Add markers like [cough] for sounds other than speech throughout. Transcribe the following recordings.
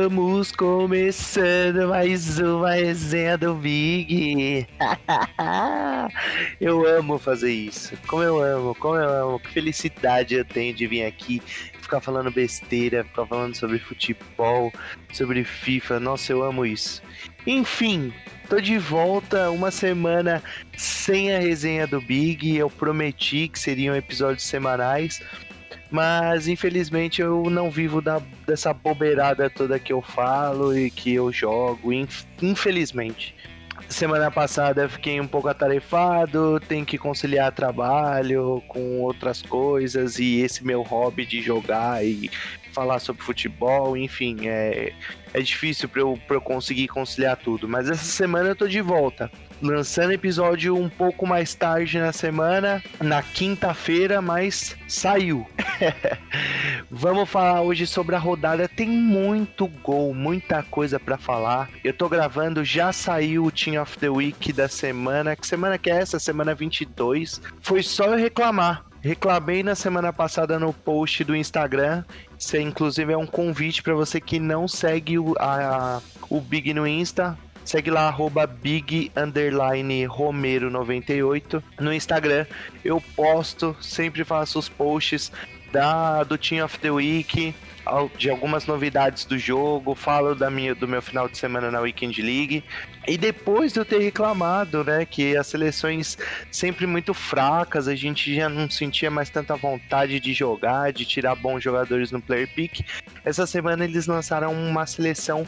Estamos começando mais uma resenha do Big. [laughs] eu amo fazer isso. Como eu amo, como eu amo. Que felicidade eu tenho de vir aqui ficar falando besteira, ficar falando sobre futebol, sobre FIFA. Nossa, eu amo isso. Enfim, tô de volta uma semana sem a resenha do Big. Eu prometi que seriam episódios semanais. Mas infelizmente eu não vivo da, dessa bobeirada toda que eu falo e que eu jogo, infelizmente. Semana passada eu fiquei um pouco atarefado, tenho que conciliar trabalho com outras coisas e esse meu hobby de jogar e falar sobre futebol, enfim, é, é difícil para eu, eu conseguir conciliar tudo. Mas essa semana eu tô de volta lançando episódio um pouco mais tarde na semana, na quinta-feira, mas saiu. [laughs] Vamos falar hoje sobre a rodada. Tem muito gol, muita coisa para falar. Eu tô gravando, já saiu o Team of the Week da semana. Que semana que é essa? Semana 22. Foi só eu reclamar. Reclamei na semana passada no post do Instagram. Isso inclusive é um convite para você que não segue o, a, o Big no Insta Segue lá, arroba big romero 98 no Instagram. Eu posto, sempre faço os posts da, do Team of the Week, de algumas novidades do jogo, falo da minha, do meu final de semana na Weekend League. E depois de eu ter reclamado, né, que as seleções sempre muito fracas, a gente já não sentia mais tanta vontade de jogar, de tirar bons jogadores no player pick. Essa semana eles lançaram uma seleção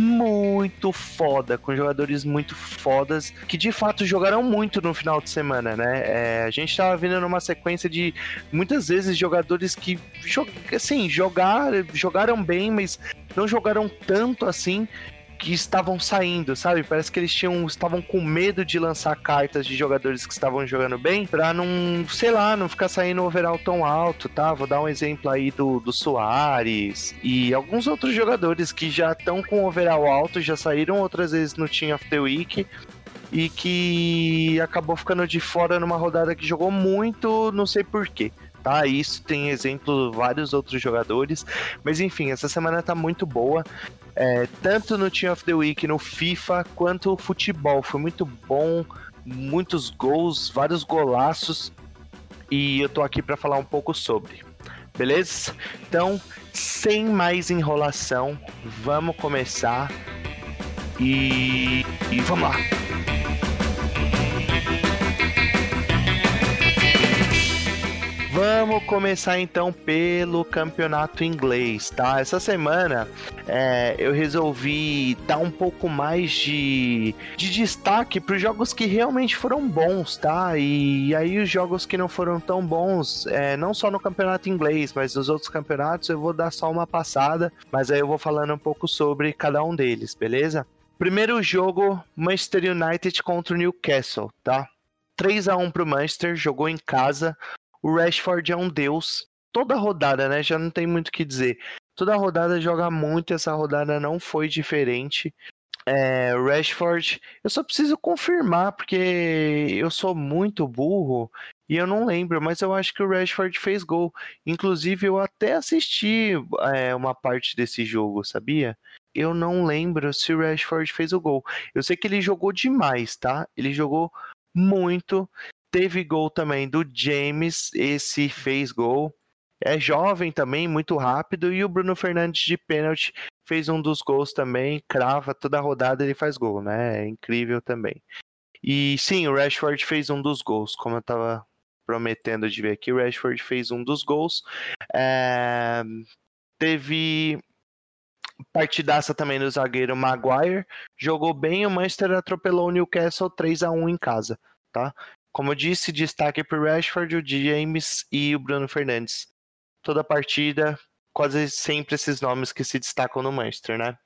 muito foda, com jogadores muito fodas, que de fato jogaram muito no final de semana, né? É, a gente tava vindo numa sequência de muitas vezes jogadores que, assim, jogar, jogaram bem, mas não jogaram tanto assim que estavam saindo, sabe? Parece que eles tinham estavam com medo de lançar cartas de jogadores que estavam jogando bem para não, sei lá, não ficar saindo overall tão alto, tá? Vou dar um exemplo aí do, do Soares e alguns outros jogadores que já estão com overall alto, já saíram outras vezes no Team of the Week e que acabou ficando de fora numa rodada que jogou muito, não sei porquê tá? Isso tem exemplo vários outros jogadores, mas enfim, essa semana tá muito boa é, tanto no Team of the Week, no FIFA, quanto o futebol. Foi muito bom, muitos gols, vários golaços. E eu tô aqui para falar um pouco sobre. Beleza? Então, sem mais enrolação, vamos começar. E, e vamos lá. Vamos começar então pelo campeonato inglês, tá? Essa semana é, eu resolvi dar um pouco mais de, de destaque para os jogos que realmente foram bons, tá? E, aí os jogos que não foram tão bons, é, não só no campeonato inglês, mas nos outros campeonatos, eu vou dar só uma passada, mas aí eu vou falando um pouco sobre cada um deles, beleza? Primeiro jogo, Manchester United contra o Newcastle, tá? 3 a 1 para o Manchester, jogou em casa. O Rashford é um deus. Toda rodada, né? Já não tem muito o que dizer. Toda rodada joga muito, essa rodada não foi diferente. É, Rashford, eu só preciso confirmar, porque eu sou muito burro e eu não lembro, mas eu acho que o Rashford fez gol. Inclusive, eu até assisti é, uma parte desse jogo, sabia? Eu não lembro se o Rashford fez o gol. Eu sei que ele jogou demais, tá? Ele jogou muito. Teve gol também do James, esse fez gol. É jovem também, muito rápido. E o Bruno Fernandes de pênalti fez um dos gols também. Crava toda a rodada, ele faz gol, né? É incrível também. E sim, o Rashford fez um dos gols, como eu tava prometendo de ver aqui. O Rashford fez um dos gols. É... Teve partidaça também do zagueiro Maguire. Jogou bem, o Manchester atropelou o Newcastle 3 a 1 em casa, tá? Como eu disse, destaque para o Rashford, o James e o Bruno Fernandes. Toda partida, quase sempre esses nomes que se destacam no Manchester, né?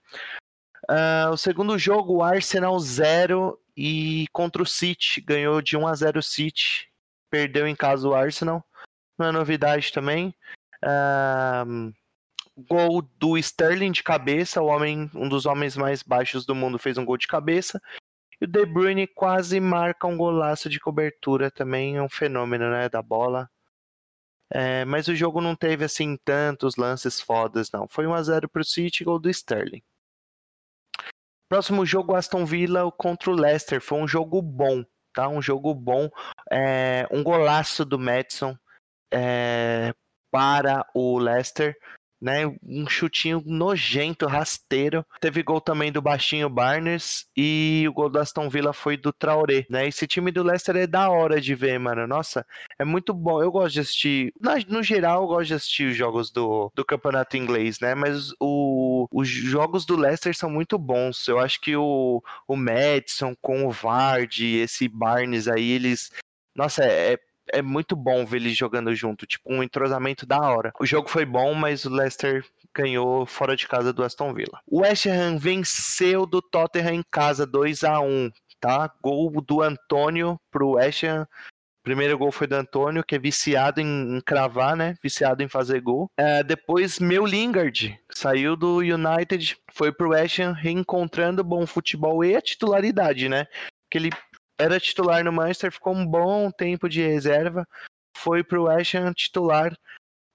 Uh, o segundo jogo, o Arsenal 0 e contra o City. Ganhou de 1 a 0 o City. Perdeu em casa o Arsenal. Não é novidade também. Uh, gol do Sterling de cabeça, o homem, um dos homens mais baixos do mundo, fez um gol de cabeça. E o De Bruyne quase marca um golaço de cobertura também, é um fenômeno, né, da bola. É, mas o jogo não teve assim tantos lances fodas, não. Foi 1x0 pro City, gol do Sterling. Próximo jogo, Aston Villa contra o Leicester. Foi um jogo bom, tá? Um jogo bom. É, um golaço do Madison é, para o Leicester né? Um chutinho nojento, rasteiro. Teve gol também do baixinho Barnes e o gol do Aston Villa foi do Traoré, né? Esse time do Leicester é da hora de ver, mano. Nossa, é muito bom. Eu gosto de assistir, no geral, eu gosto de assistir os jogos do, do campeonato inglês, né? Mas o, os jogos do Leicester são muito bons. Eu acho que o, o Madison com o Vardy, esse Barnes aí, eles nossa, é, é muito bom ver eles jogando junto, tipo um entrosamento da hora. O jogo foi bom, mas o Leicester ganhou fora de casa do Aston Villa. O West Ham venceu do Tottenham em casa 2 a 1, tá? Gol do Antônio pro West Ham. Primeiro gol foi do Antônio, que é viciado em, em cravar, né? Viciado em fazer gol. É, depois, meu Lingard saiu do United, foi pro West Ham, reencontrando bom futebol e a titularidade, né? Que ele era titular no Manchester, ficou um bom tempo de reserva, foi pro West Ham titular,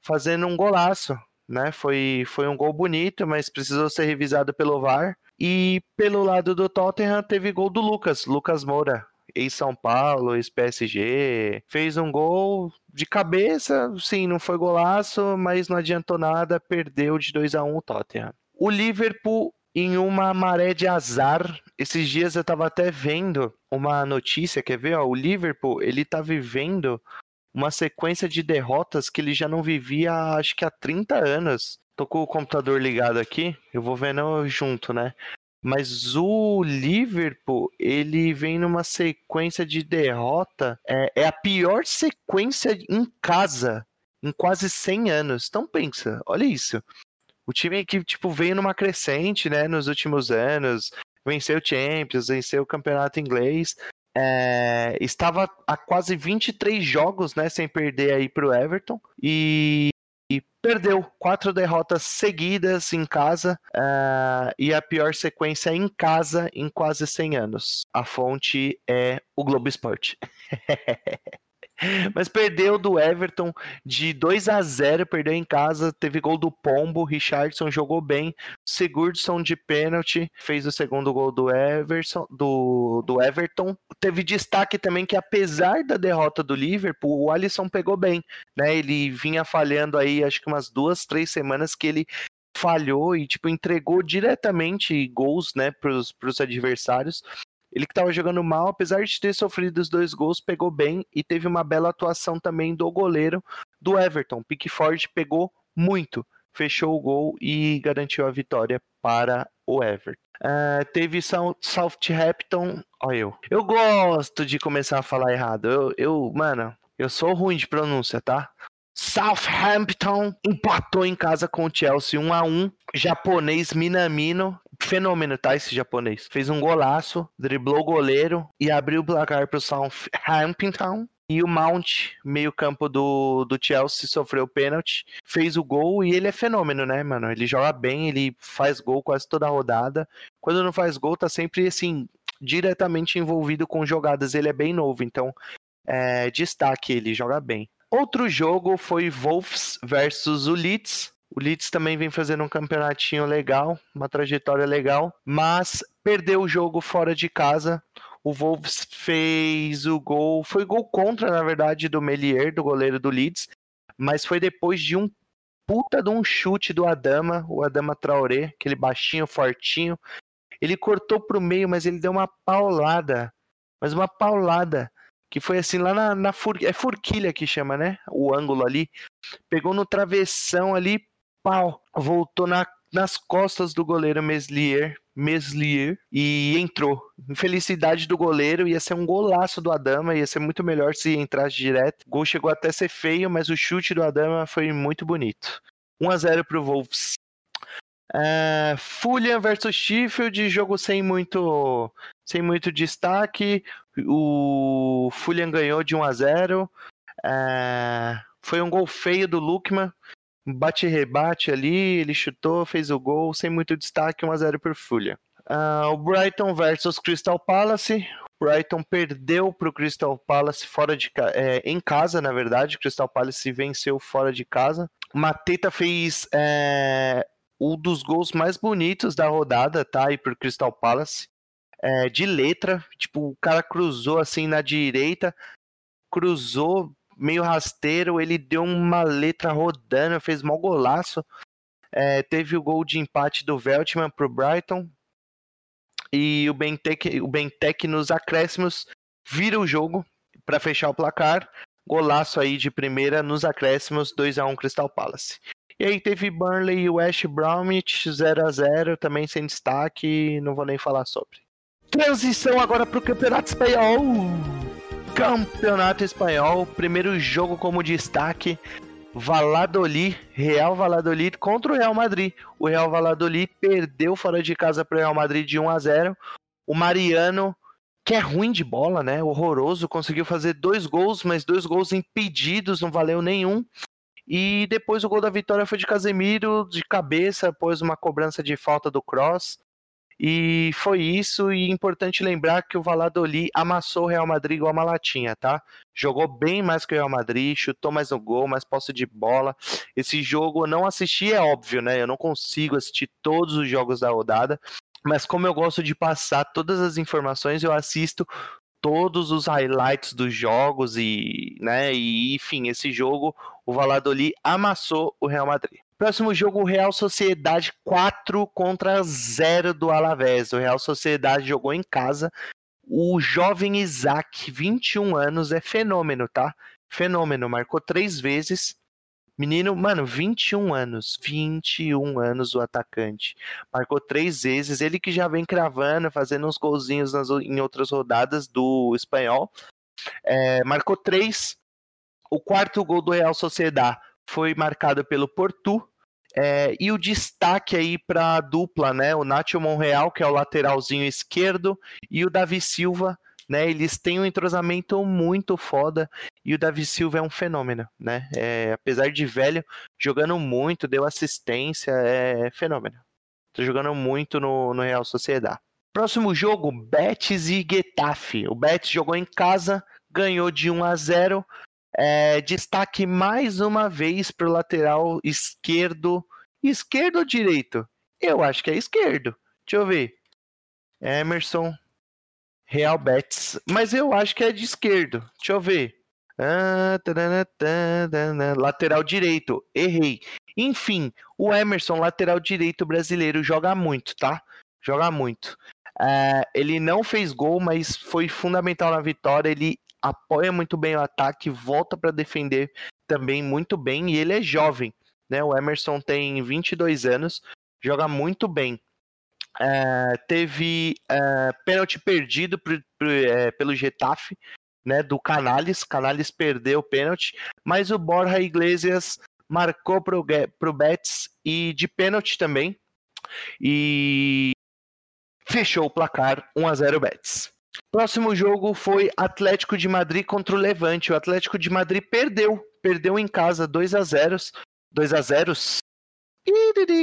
fazendo um golaço, né? Foi, foi um gol bonito, mas precisou ser revisado pelo VAR. E pelo lado do Tottenham teve gol do Lucas, Lucas Moura, ex-São Paulo, ex-PSG, fez um gol de cabeça, sim, não foi golaço, mas não adiantou nada, perdeu de 2 a 1 o Tottenham. O Liverpool em uma maré de azar. Esses dias eu tava até vendo uma notícia, quer ver? Ó, o Liverpool, ele tá vivendo uma sequência de derrotas que ele já não vivia acho que há 30 anos. Tô com o computador ligado aqui, eu vou vendo junto, né? Mas o Liverpool, ele vem numa sequência de derrota, é, é a pior sequência em casa em quase 100 anos. Então pensa, olha isso. O time que, tipo, veio numa crescente, né, nos últimos anos, venceu o Champions, venceu o campeonato inglês, é, estava há quase 23 jogos, né, sem perder aí pro Everton, e, e perdeu quatro derrotas seguidas em casa, uh, e a pior sequência em casa em quase 100 anos. A fonte é o Globo Esporte. [laughs] [laughs] Mas perdeu do Everton de 2 a 0 perdeu em casa, teve gol do Pombo, Richardson jogou bem, Sigurdsson de pênalti, fez o segundo gol do Everson, do, do Everton. Teve destaque também que apesar da derrota do Liverpool, o Alisson pegou bem, né? Ele vinha falhando aí acho que umas duas, três semanas que ele falhou e tipo entregou diretamente gols, né, para os adversários. Ele que estava jogando mal, apesar de ter sofrido os dois gols, pegou bem e teve uma bela atuação também do goleiro do Everton. Pickford pegou muito, fechou o gol e garantiu a vitória para o Everton. Uh, teve Southampton, olha eu. Eu gosto de começar a falar errado. Eu, eu, mano, eu sou ruim de pronúncia, tá? Southampton empatou em casa com o Chelsea 1 a 1. Japonês Minamino fenômeno, tá? Esse japonês. Fez um golaço, driblou o goleiro e abriu o placar pro Southampton. E o Mount, meio-campo do, do Chelsea, sofreu pênalti, fez o gol e ele é fenômeno, né, mano? Ele joga bem, ele faz gol quase toda a rodada. Quando não faz gol, tá sempre assim, diretamente envolvido com jogadas. Ele é bem novo, então é, destaque, ele joga bem. Outro jogo foi Wolves versus o Leeds. O Leeds também vem fazendo um campeonatinho legal, uma trajetória legal, mas perdeu o jogo fora de casa. O Wolves fez o gol, foi gol contra, na verdade, do Melier, do goleiro do Leeds, mas foi depois de um puta de um chute do Adama, o Adama Traoré, aquele baixinho, fortinho. Ele cortou pro meio, mas ele deu uma paulada, mas uma paulada que foi assim lá na, na for, é forquilha que chama, né? O ângulo ali. Pegou no travessão ali, pau, voltou na, nas costas do goleiro Meslier, Meslier e entrou. Infelicidade do goleiro, ia ser um golaço do Adama, ia ser muito melhor se entrasse direto. O gol chegou até a ser feio, mas o chute do Adama foi muito bonito. 1 a 0 pro Wolves. Uh, Fulham versus Sheffield, jogo sem muito sem muito destaque. O Fulham ganhou de 1 a 0. Uh, foi um gol feio do Lukman, bate-rebate ali, ele chutou, fez o gol, sem muito destaque, 1x0 por Fulham. Uh, o Brighton versus Crystal Palace. Brighton perdeu para o Crystal Palace fora de é, em casa, na verdade. O Crystal Palace venceu fora de casa. Mateta fez é, um dos gols mais bonitos da rodada, tá? Aí pro Crystal Palace. É, de letra, tipo, o cara cruzou assim na direita, cruzou meio rasteiro, ele deu uma letra rodando, fez mal golaço. É, teve o gol de empate do Veltman pro Brighton. E o Bentec, o Bentec nos acréscimos vira o jogo para fechar o placar. Golaço aí de primeira nos acréscimos, 2 a 1 Crystal Palace. E aí teve Burnley e West Bromwich 0 a 0 também sem destaque, não vou nem falar sobre. Transição agora para o Campeonato Espanhol. Campeonato Espanhol, primeiro jogo como destaque, Valladolid, Real Valladolid contra o Real Madrid. O Real Valladolid perdeu fora de casa para o Real Madrid de 1 a 0. O Mariano, que é ruim de bola, né? Horroroso, conseguiu fazer dois gols, mas dois gols impedidos, não valeu nenhum. E depois o gol da vitória foi de Casemiro, de cabeça, após uma cobrança de falta do Cross. E foi isso, e importante lembrar que o Valladolid amassou o Real Madrid igual uma latinha, tá? Jogou bem mais que o Real Madrid, chutou mais no gol, mais posse de bola. Esse jogo eu não assisti, é óbvio, né? Eu não consigo assistir todos os jogos da rodada, mas como eu gosto de passar todas as informações, eu assisto todos os highlights dos jogos e, né, e enfim, esse jogo o Valladolid amassou o Real Madrid. Próximo jogo, Real Sociedade 4 contra 0 do Alavés. O Real Sociedade jogou em casa. O jovem Isaac, 21 anos, é fenômeno, tá? Fenômeno, marcou três vezes. Menino, mano, 21 anos. 21 anos o atacante. Marcou três vezes. Ele que já vem cravando, fazendo uns golzinhos nas, em outras rodadas do espanhol. É, marcou três. O quarto gol do Real Sociedade foi marcado pelo Portu. É, e o destaque aí para a dupla, né? O Nacho Monreal, que é o lateralzinho esquerdo, e o Davi Silva, né? Eles têm um entrosamento muito foda e o Davi Silva é um fenômeno, né? É, apesar de velho, jogando muito, deu assistência, é fenômeno. Tá jogando muito no, no Real Sociedade. Próximo jogo, Betis e Getafe. O Betis jogou em casa, ganhou de 1 a 0. É, destaque mais uma vez para o lateral esquerdo. Esquerdo ou direito? Eu acho que é esquerdo. Deixa eu ver. Emerson Real Betis. Mas eu acho que é de esquerdo. Deixa eu ver. Ah, lateral direito. Errei. Enfim, o Emerson, lateral direito brasileiro, joga muito, tá? Joga muito. Uh, ele não fez gol, mas foi fundamental na vitória. Ele apoia muito bem o ataque, volta para defender também muito bem e ele é jovem, né? O Emerson tem 22 anos, joga muito bem. É, teve é, pênalti perdido pro, pro, é, pelo Getafe, né? Do Canales, Canales perdeu o pênalti, mas o Borja Iglesias marcou pro, pro Betis e de pênalti também e fechou o placar 1 a 0 Betis. Próximo jogo foi Atlético de Madrid contra o Levante. O Atlético de Madrid perdeu, perdeu em casa 2 a 0, 2 a 0.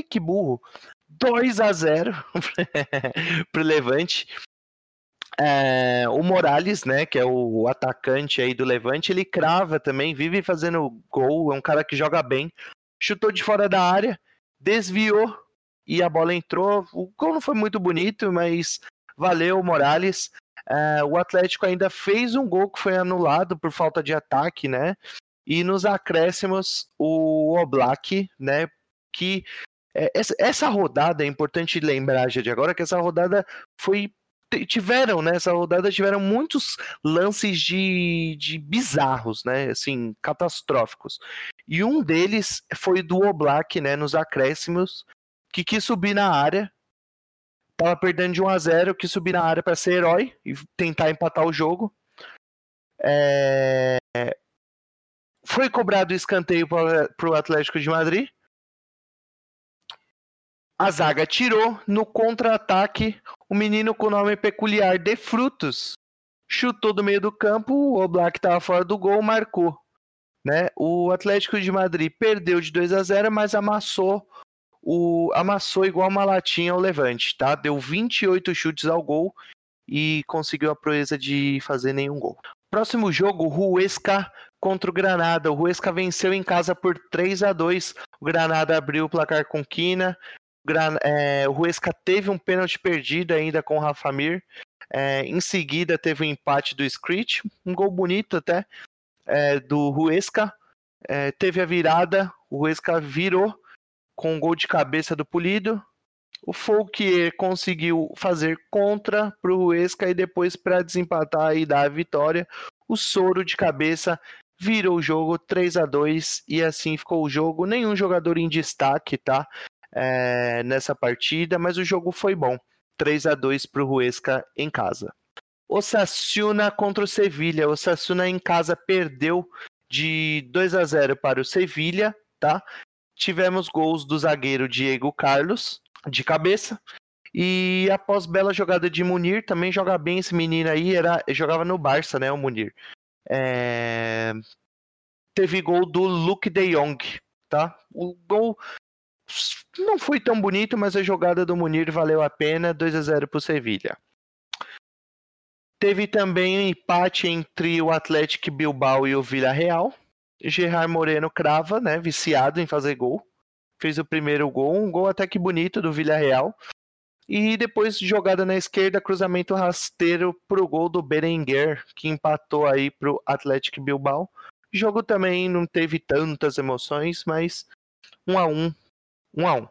Que burro. 2 a 0 [laughs] pro Levante. É, o Morales, né, que é o atacante aí do Levante, ele crava também, vive fazendo gol, é um cara que joga bem. Chutou de fora da área, desviou e a bola entrou. O gol não foi muito bonito, mas valeu, Morales. Uh, o Atlético ainda fez um gol que foi anulado por falta de ataque, né? E nos acréscimos, o Oblak, né? Que é, essa rodada é importante lembrar já de agora que essa rodada foi tiveram, né? Essa rodada tiveram muitos lances de, de bizarros, né? Assim, catastróficos. E um deles foi do Oblak, né? Nos acréscimos, que quis subir na área Tava perdendo de 1 a 0 que subir na área para ser herói e tentar empatar o jogo. É... Foi cobrado o escanteio para o Atlético de Madrid. A zaga tirou. No contra-ataque, o menino com nome peculiar de Frutos chutou do meio do campo. O Oblak estava fora do gol, marcou. Né? O Atlético de Madrid perdeu de 2 a 0, mas amassou o, amassou igual uma latinha ao Levante, tá? Deu 28 chutes ao gol e conseguiu a proeza de fazer nenhum gol. Próximo jogo, Huesca contra o Granada. O Huesca venceu em casa por 3 a 2 O Granada abriu o placar com Quina. É, o Huesca teve um pênalti perdido ainda com o Rafa Mir. É, em seguida teve o um empate do Screech, um gol bonito até, é, do Huesca. É, teve a virada, o Huesca virou com um gol de cabeça do Polido. O Fouquier conseguiu fazer contra para o Huesca e depois para desempatar e dar a vitória. O Soro de cabeça virou o jogo 3 a 2 e assim ficou o jogo. Nenhum jogador em destaque, tá? É, nessa partida, mas o jogo foi bom. 3 a 2 para o Huesca em casa. O Sassuna contra o Sevilha. O Sassuna em casa perdeu de 2 a 0 para o Sevilha, tá? Tivemos gols do zagueiro Diego Carlos de cabeça. E após bela jogada de Munir, também joga bem esse menino aí, era, jogava no Barça, né, o Munir. É... Teve gol do Luke de Jong, tá? O gol não foi tão bonito, mas a jogada do Munir valeu a pena, 2 a 0 para o Sevilha. Teve também um empate entre o Atlético Bilbao e o Villarreal. Gerard Moreno crava, né, viciado em fazer gol. Fez o primeiro gol, um gol até que bonito do Villarreal. E depois jogada na esquerda, cruzamento rasteiro pro gol do Berenguer, que empatou aí pro Atlético Bilbao. O jogo também não teve tantas emoções, mas um a um, um a um.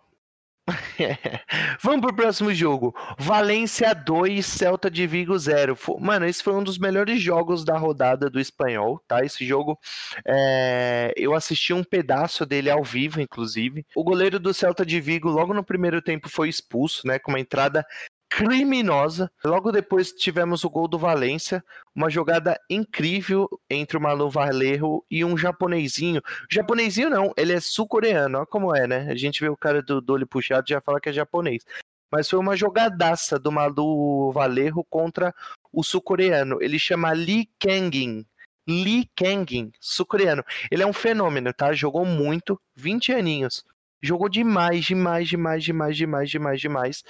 [laughs] Vamos pro próximo jogo. Valência 2, Celta de Vigo 0. Mano, esse foi um dos melhores jogos da rodada do espanhol, tá? Esse jogo é... eu assisti um pedaço dele ao vivo, inclusive. O goleiro do Celta de Vigo, logo no primeiro tempo, foi expulso, né? Com uma entrada criminosa. Logo depois tivemos o gol do Valência, uma jogada incrível entre o Malu Valerro e um japonesinho. Japonesinho não, ele é sul-coreano, olha como é, né? A gente vê o cara do, do olho puxado já fala que é japonês. Mas foi uma jogadaça do Malu Valerro contra o sul-coreano. Ele chama Lee Kangin. Lee Kangin, sul-coreano. Ele é um fenômeno, tá? Jogou muito, 20 aninhos. Jogou demais, demais, demais, demais, demais, demais, demais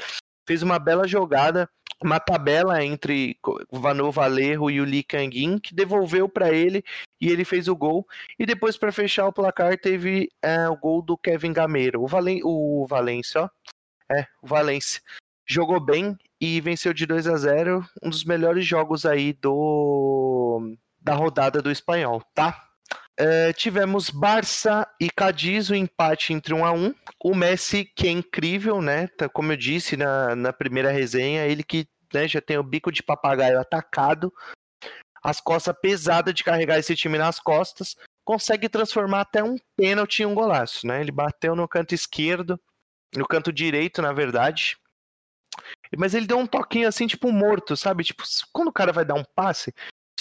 fez uma bela jogada, uma tabela entre Vanu Valerro e o Lee Kangin, que devolveu para ele e ele fez o gol. E depois, para fechar o placar, teve é, o gol do Kevin Gameiro. O, Valen o Valência, ó. É, o Valência. Jogou bem e venceu de 2 a 0 Um dos melhores jogos aí do da rodada do espanhol, tá? Uh, tivemos Barça e Cadiz, o um empate entre 1 a 1 O Messi, que é incrível, né? Tá, como eu disse na, na primeira resenha, ele que né, já tem o bico de papagaio atacado, as costas pesadas de carregar esse time nas costas, consegue transformar até um pênalti em um golaço, né? Ele bateu no canto esquerdo, no canto direito, na verdade. Mas ele deu um toquinho assim, tipo morto, sabe? Tipo, quando o cara vai dar um passe,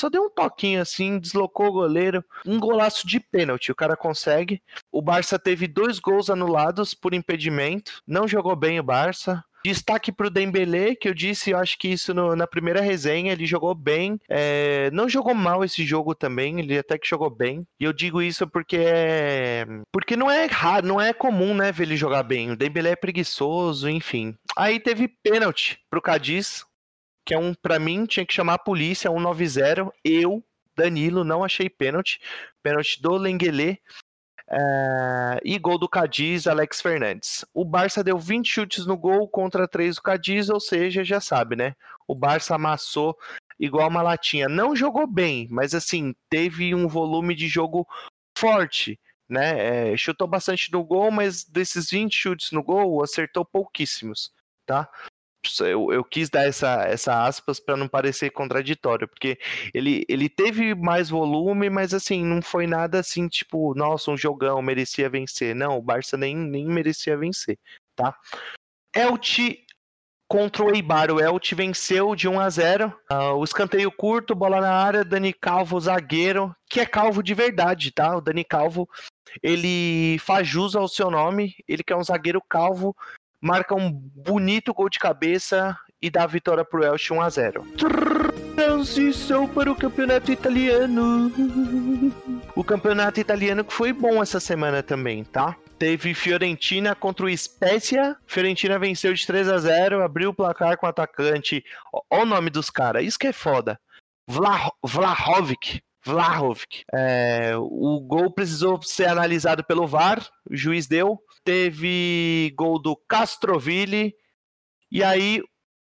só deu um toquinho assim, deslocou o goleiro. Um golaço de pênalti, o cara consegue. O Barça teve dois gols anulados por impedimento. Não jogou bem o Barça. Destaque para o Dembele, que eu disse, eu acho que isso no, na primeira resenha, ele jogou bem. É, não jogou mal esse jogo também, ele até que jogou bem. E eu digo isso porque é. Porque não é raro, não é comum, né, ver ele jogar bem. O Dembele é preguiçoso, enfim. Aí teve pênalti pro Cadiz, que é um, para mim, tinha que chamar a polícia, 190. Eu, Danilo, não achei pênalti. Pênalti do Lenguele. É, e gol do Cadiz, Alex Fernandes. O Barça deu 20 chutes no gol contra 3 do Cadiz, ou seja, já sabe, né? O Barça amassou igual uma latinha. Não jogou bem, mas assim, teve um volume de jogo forte, né? É, chutou bastante no gol, mas desses 20 chutes no gol, acertou pouquíssimos, tá? Eu, eu quis dar essa, essa aspas para não parecer contraditório, porque ele, ele teve mais volume, mas assim, não foi nada assim, tipo, nossa, um jogão, merecia vencer. Não, o Barça nem, nem merecia vencer, tá? Elche contra o Eibar, o Elche venceu de 1 a 0 uh, ah, O escanteio curto, bola na área, Dani Calvo, zagueiro, que é calvo de verdade, tá? O Dani Calvo, ele faz jus ao seu nome, ele que é um zagueiro calvo, marca um bonito gol de cabeça e dá a vitória pro Elche 1 a 0. Transição para o campeonato italiano. O campeonato italiano que foi bom essa semana também, tá? teve Fiorentina contra o Spezia. Fiorentina venceu de 3 a 0 abriu o placar com o atacante. Olha o nome dos caras, isso que é foda. Vlah, Vlahovic. Vlahovic. É, o gol precisou ser analisado pelo VAR, o juiz deu. Teve gol do Castroville. E aí,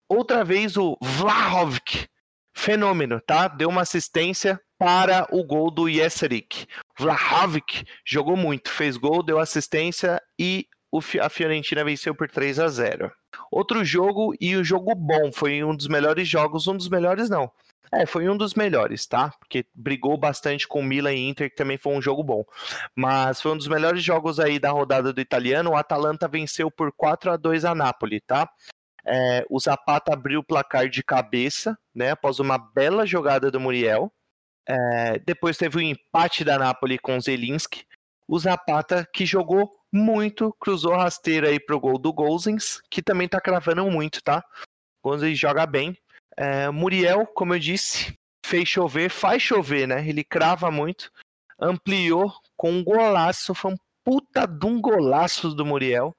outra vez, o Vlahovic. Fenômeno, tá? Deu uma assistência para o gol do Jeserik. Vlahovic jogou muito, fez gol, deu assistência e a Fiorentina venceu por 3 a 0. Outro jogo e o jogo bom, foi um dos melhores jogos, um dos melhores não. É, foi um dos melhores, tá? Porque brigou bastante com Milan e Inter, que também foi um jogo bom. Mas foi um dos melhores jogos aí da rodada do italiano. O Atalanta venceu por 4 a 2 a Napoli, tá? É, o Zapata abriu o placar de cabeça, né? Após uma bela jogada do Muriel. É, depois teve o empate da Napoli com Zelinski. O Zapata, que jogou muito, cruzou rasteiro aí pro gol do Gozens, que também tá cravando muito, tá? Gozens joga bem. É, Muriel, como eu disse, fez chover, faz chover, né? Ele crava muito. Ampliou com um golaço, foi um puta de um golaço do Muriel.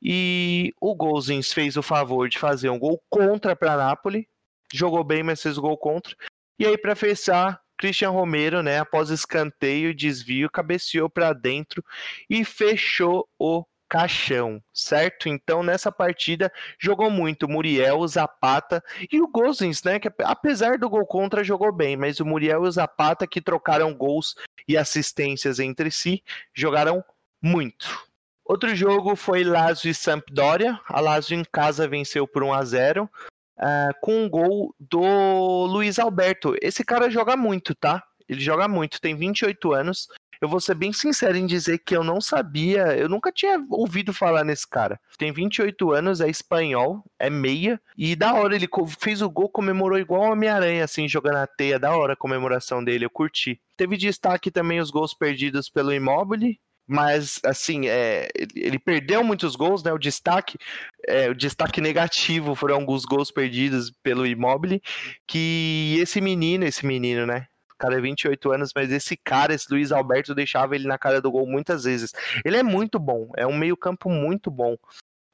E o Gozens fez o favor de fazer um gol contra para Napoli. Jogou bem, mas fez o gol contra. E aí, para fechar, Christian Romero, né, após escanteio, desvio, cabeceou para dentro e fechou o caixão, certo? Então nessa partida jogou muito Muriel, Zapata e o Gozens, né? Que apesar do gol contra jogou bem, mas o Muriel e o Zapata que trocaram gols e assistências entre si jogaram muito. Outro jogo foi Lazio e Sampdoria. A Lazio em casa venceu por 1 a 0 uh, com um gol do Luiz Alberto. Esse cara joga muito, tá? Ele joga muito, tem 28 anos. Eu vou ser bem sincero em dizer que eu não sabia, eu nunca tinha ouvido falar nesse cara. Tem 28 anos, é espanhol, é meia, e da hora ele fez o gol, comemorou igual o Homem-Aranha, assim, jogando a teia, da hora a comemoração dele, eu curti. Teve destaque também os gols perdidos pelo Immobile, mas assim, é, ele perdeu muitos gols, né? O destaque, é, o destaque negativo foram alguns gols perdidos pelo Immobile, que esse menino, esse menino, né? Cara é 28 anos, mas esse cara, esse Luiz Alberto, deixava ele na cara do gol muitas vezes. Ele é muito bom, é um meio-campo muito bom.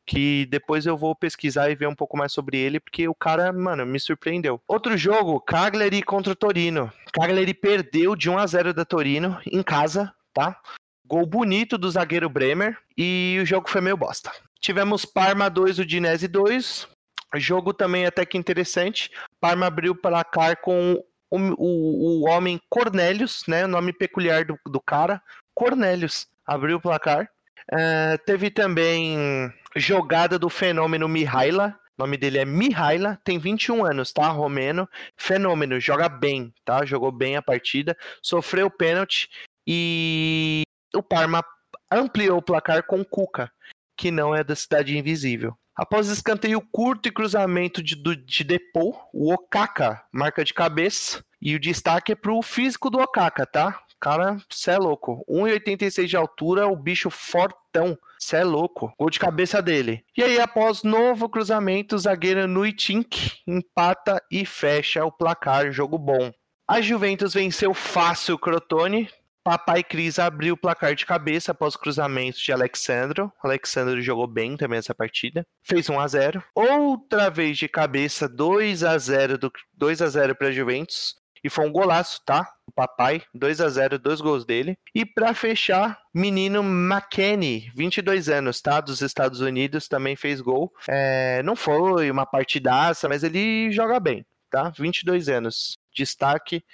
Que depois eu vou pesquisar e ver um pouco mais sobre ele, porque o cara, mano, me surpreendeu. Outro jogo, Cagliari contra o Torino. Cagliari perdeu de 1 a 0 da Torino em casa, tá? Gol bonito do zagueiro Bremer e o jogo foi meio bosta. Tivemos Parma 2, Udinese 2. Jogo também até que interessante. Parma abriu o placar com o, o, o homem Cornelius, né? O nome peculiar do, do cara. Cornelius abriu o placar. Uh, teve também jogada do fenômeno Mihaila. O nome dele é Mihaila, tem 21 anos, tá? Romeno. Fenômeno, joga bem, tá? Jogou bem a partida. Sofreu pênalti e o Parma ampliou o placar com Cuca, que não é da Cidade Invisível. Após escanteio curto e cruzamento de, de Depou, o Okaka marca de cabeça. E o destaque é pro físico do Okaka, tá? Cara, cê é louco. 1,86 de altura, o bicho fortão. Cê é louco. Gol de cabeça dele. E aí, após novo cruzamento, o zagueiro Nuitink empata e fecha o placar. Jogo bom. A Juventus venceu fácil o Crotone, Papai Cris abriu o placar de cabeça após o cruzamento de Alexandro. Alexandro jogou bem também essa partida. Fez 1 a 0. Outra vez de cabeça, 2 a 0 do 2 a 0 para Juventus. E foi um golaço, tá? O papai, 2 a 0 dois gols dele. E para fechar, menino McKenny, 22 anos, tá? Dos Estados Unidos, também fez gol. É, não foi uma partidaça, mas ele joga bem, tá? 22 anos. Destaque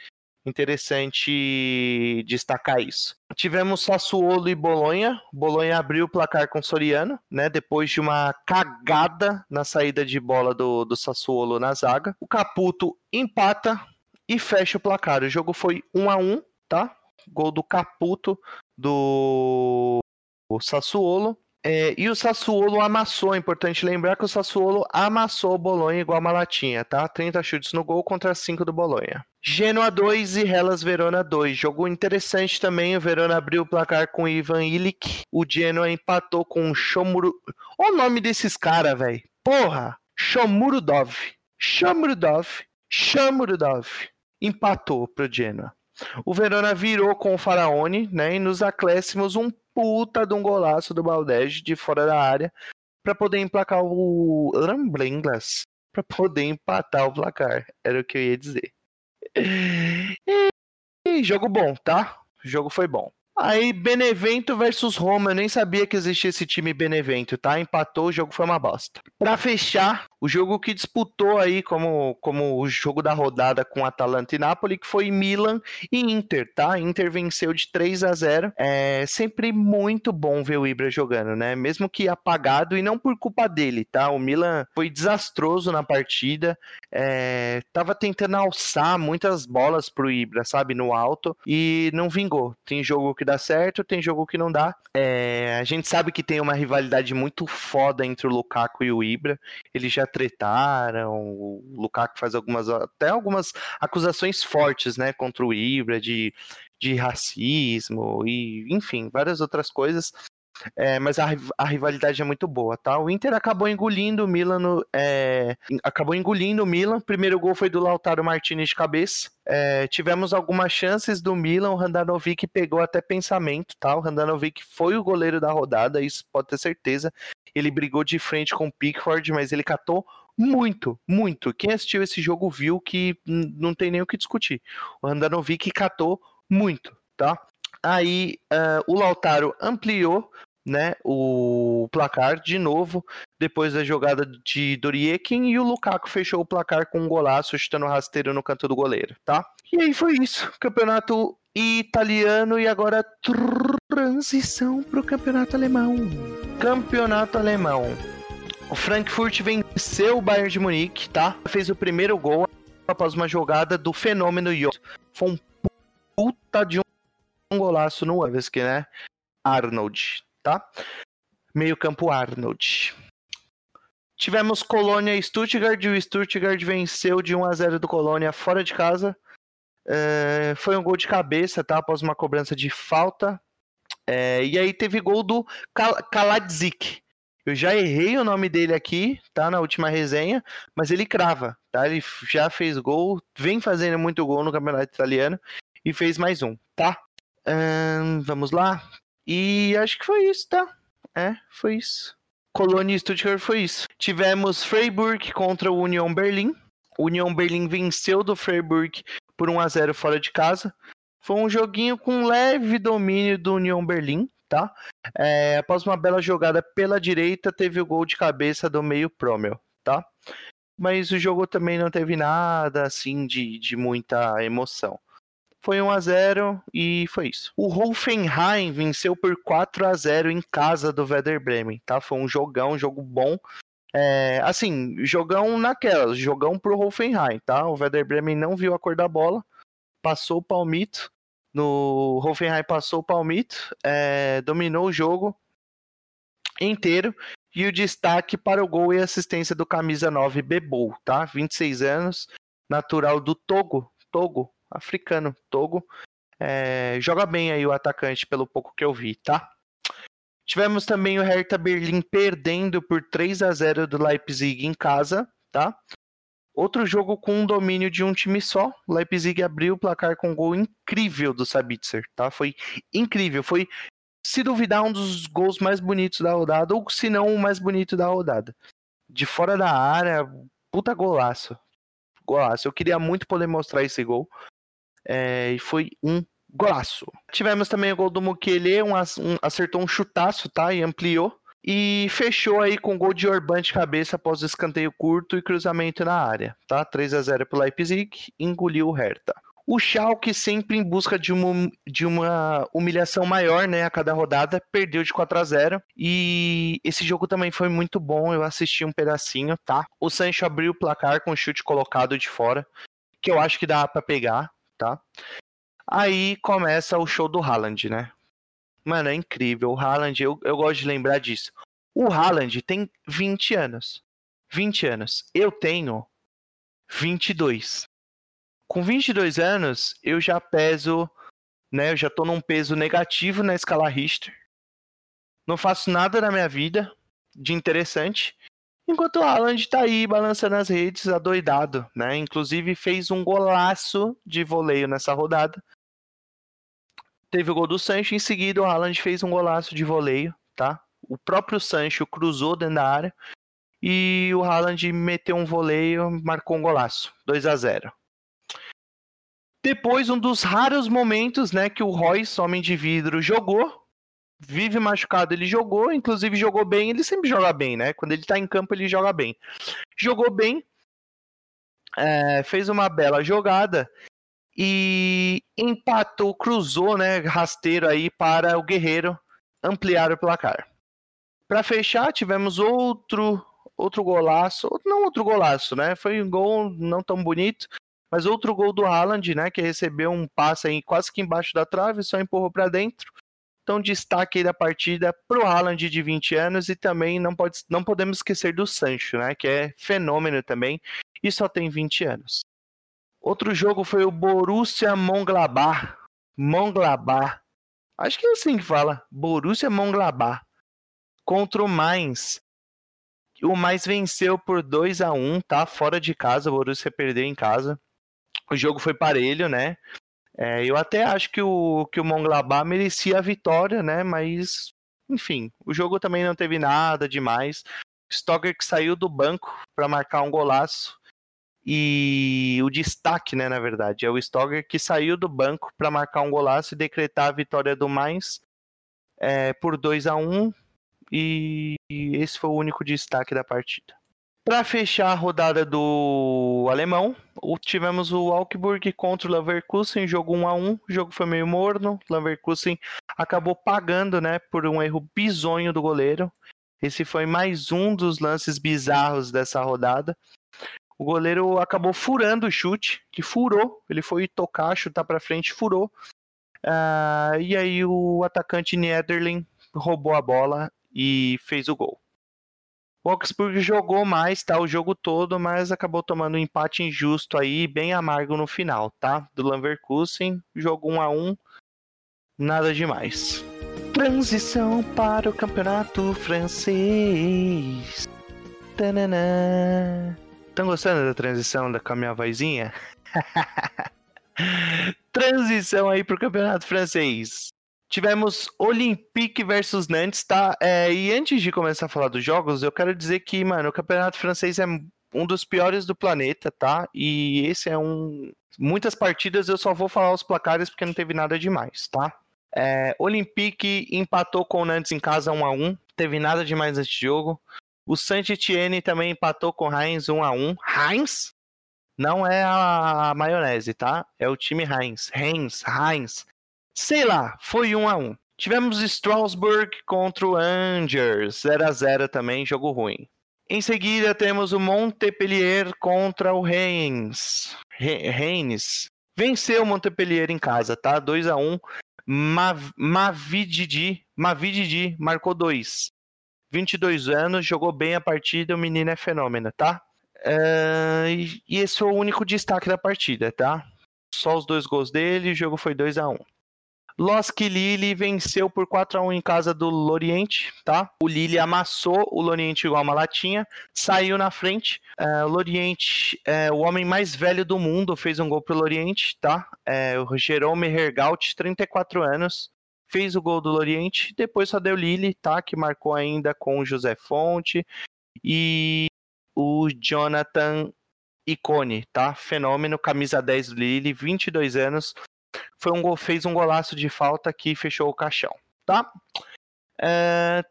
interessante destacar isso. Tivemos Sassuolo e Bolonha. Bolonha abriu o placar com Soriano, né? Depois de uma cagada na saída de bola do, do Sassuolo na zaga. O Caputo empata e fecha o placar. O jogo foi 1 a 1 tá? Gol do Caputo do Sassuolo. É, e o Sassuolo amassou, é importante lembrar que o Sassuolo amassou o Bolonha igual uma latinha, tá? 30 chutes no gol contra 5 do Bolonha. Genoa 2 e Hellas Verona 2. Jogo interessante também, o Verona abriu o placar com o Ivan Ilic, o Genoa empatou com o Shomuru... Olha o nome desses caras, velho. Porra! Shomurudov. Shomurudov. Shomurudov. Empatou pro Genoa. O Verona virou com o Faraone, né? E nos acréscimos um puta de um golaço do Baldege de fora da área para poder emplacar o Ramblengas, para poder empatar o placar. Era o que eu ia dizer. E, e jogo bom, tá? O jogo foi bom. Aí, Benevento versus Roma. Eu nem sabia que existia esse time Benevento, tá? Empatou, o jogo foi uma bosta. Para fechar, o jogo que disputou aí como, como o jogo da rodada com Atalanta e Napoli, que foi Milan e Inter, tá? Inter venceu de 3 a 0. É sempre muito bom ver o Ibra jogando, né? Mesmo que apagado e não por culpa dele, tá? O Milan foi desastroso na partida. É, tava tentando alçar muitas bolas pro Ibra, sabe? No alto e não vingou. Tem jogo que dá certo, tem jogo que não dá. É, a gente sabe que tem uma rivalidade muito foda entre o Lukaku e o Ibra. Eles já tretaram, o Lukaku faz algumas até algumas acusações fortes, né, contra o Ibra de, de racismo e enfim, várias outras coisas. É, mas a, a, rivalidade é muito boa, tá? O Inter acabou engolindo o Milan, no, é, acabou engolindo o Milan. Primeiro gol foi do Lautaro Martinez de cabeça. É, tivemos algumas chances do Milan. O Randanovic pegou até pensamento, tá? O Randanovic foi o goleiro da rodada, isso pode ter certeza. Ele brigou de frente com o Pickford, mas ele catou muito, muito. Quem assistiu esse jogo viu que não tem nem o que discutir. O Randanovic catou muito, tá? Aí uh, o Lautaro ampliou né, o placar de novo depois da jogada de Doriekin e o Lukaku fechou o placar com um golaço chutando rasteiro no canto do goleiro, tá? E aí foi isso, campeonato italiano e agora transição para o campeonato alemão. Campeonato alemão. O Frankfurt venceu o Bayern de Munique, tá? Fez o primeiro gol após uma jogada do fenômeno Jota. Foi um puta de um golaço no Wavesky, né? Arnold, tá? Meio campo Arnold. Tivemos Colônia e Stuttgart, e o Stuttgart venceu de 1 a 0 do Colônia fora de casa. É, foi um gol de cabeça, tá? Após uma cobrança de falta. É, e aí teve gol do Kal Kaladzik. Eu já errei o nome dele aqui, tá? Na última resenha, mas ele crava, tá? Ele já fez gol, vem fazendo muito gol no campeonato italiano e fez mais um, tá? vamos lá. E acho que foi isso, tá? É, foi isso. Colônia e Stuttgart foi isso. Tivemos Freiburg contra o Union Berlin. O Union Berlin venceu do Freiburg por 1 a 0 fora de casa. Foi um joguinho com leve domínio do Union Berlin, tá? É, após uma bela jogada pela direita, teve o gol de cabeça do meio Promel, tá? Mas o jogo também não teve nada assim de, de muita emoção. Foi 1 a 0 e foi isso. O Hoffenheim venceu por 4 a 0 em casa do Werder Bremen, tá? Foi um jogão, um jogo bom. É, assim, jogão naquelas, jogão pro Hoffenheim, tá? O Werder Bremen não viu a cor da bola, passou o palmito, no Hoffenheim passou o palmito, é, dominou o jogo inteiro e o destaque para o gol e assistência do camisa 9 Bebou, tá? 26 anos, natural do Togo, Togo, africano, Togo. É, joga bem aí o atacante, pelo pouco que eu vi, tá? Tivemos também o Hertha Berlim perdendo por 3 a 0 do Leipzig em casa, tá? Outro jogo com um domínio de um time só. Leipzig abriu o placar com um gol incrível do Sabitzer, tá? Foi incrível, foi se duvidar um dos gols mais bonitos da rodada ou se não o mais bonito da rodada. De fora da área, puta golaço. Golaço. Eu queria muito poder mostrar esse gol, é, e foi um golaço. Tivemos também o gol do Mukele, um, um, acertou um chutaço, tá? E ampliou. E fechou aí com gol de Orban de cabeça após o escanteio curto e cruzamento na área, tá? 3 a 0 pro Leipzig, engoliu o Hertha. O Schalke sempre em busca de uma, de uma humilhação maior, né, a cada rodada, perdeu de 4 a 0 e esse jogo também foi muito bom, eu assisti um pedacinho, tá? O Sancho abriu o placar com o chute colocado de fora, que eu acho que dá para pegar, tá? Aí começa o show do Haaland, né? Mano, é incrível. O Haaland, eu, eu gosto de lembrar disso. O Haaland tem 20 anos. 20 anos. Eu tenho 22. Com 22 anos, eu já peso, né? Eu já tô num peso negativo na escala Richter. Não faço nada na minha vida de interessante. Enquanto o Haaland tá aí balançando as redes, adoidado, né? Inclusive fez um golaço de voleio nessa rodada. teve o gol do Sancho, em seguida o Haaland fez um golaço de voleio, tá? O próprio Sancho cruzou dentro da área e o Haaland meteu um voleio, marcou um golaço, 2 a 0. Depois, um dos raros momentos, né, que o Royce, homem de vidro, jogou. Vive machucado, ele jogou, inclusive jogou bem, ele sempre joga bem, né? Quando ele tá em campo, ele joga bem. Jogou bem, é, fez uma bela jogada e empatou, cruzou, né, rasteiro aí para o Guerreiro ampliar o placar. Para fechar, tivemos outro outro golaço, não outro golaço, né? Foi um gol não tão bonito, mas outro gol do Haaland, né, que recebeu um passe aí quase que embaixo da trave, só empurrou para dentro. Então, destaque aí da partida pro Haaland de 20 anos e também não, pode, não podemos esquecer do Sancho, né, que é fenômeno também e só tem 20 anos. Outro jogo foi o Borussia Mönchengladbach. Mönchengladbach. Acho que é assim que fala. Borussia Mönchengladbach contra o Mainz. O Mainz venceu por 2 a 1 tá? Fora de casa, o Borussia perdeu em casa. O jogo foi parelho, né? É, eu até acho que o, que o Monglabá merecia a vitória, né? Mas, enfim, o jogo também não teve nada demais. Stogger que saiu do banco para marcar um golaço. E o destaque, né, na verdade, é o Stogger que saiu do banco para marcar um golaço e decretar a vitória do Mainz é, por 2 a 1 e esse foi o único destaque da partida. Para fechar a rodada do alemão, tivemos o Augsburg contra o Leverkusen, jogo 1 a 1 o jogo foi meio morno, Leverkusen acabou pagando né, por um erro bizonho do goleiro. Esse foi mais um dos lances bizarros dessa rodada. O goleiro acabou furando o chute, que furou, ele foi tocar, chutar para frente, furou. Uh, e aí o atacante Niederlin roubou a bola e fez o gol. O Augsburg jogou mais, tá, o jogo todo, mas acabou tomando um empate injusto aí, bem amargo no final, tá? Do Leverkusen, jogo 1 a 1, nada demais. Transição para o campeonato francês. Estão gostando da transição da, com a minha vozinha? [laughs] transição aí para o campeonato francês. Tivemos Olympique versus Nantes, tá? É, e antes de começar a falar dos jogos, eu quero dizer que, mano, o campeonato francês é um dos piores do planeta, tá? E esse é um. Muitas partidas eu só vou falar os placares porque não teve nada demais, tá? É, Olympique empatou com o Nantes em casa 1 a 1 teve nada demais nesse jogo. O Saint-Etienne também empatou com o Heinz 1 a 1 Heinz não é a maionese, tá? É o time Heinz. Heinz, Heinz. Sei lá, foi um a um. Tivemos Strasbourg contra o Angers, 0 a 0 também, jogo ruim. Em seguida temos o Montpellier contra o Reims. Reims venceu o Montpellier em casa, tá? 2 a 1. Mav Mavididi, Mavididi marcou 2. 22 anos, jogou bem a partida, o menino é fenômeno, tá? Uh, e esse foi o único destaque da partida, tá? Só os dois gols dele, o jogo foi 2 a 1 Losk Lille venceu por 4 a 1 em casa do Loriente, tá? O Lille amassou o Loriente igual uma latinha, saiu na frente. Uh, o Loriente, é, o homem mais velho do mundo, fez um gol pro Loriente, tá? É, o Jerome Hergaut, 34 anos, fez o gol do Loriente. Depois só deu Lille, tá? Que marcou ainda com o José Fonte e o Jonathan Icone, tá? Fenômeno, camisa 10 do Lille, 22 anos foi um gol, fez um golaço de falta que fechou o caixão, tá? É,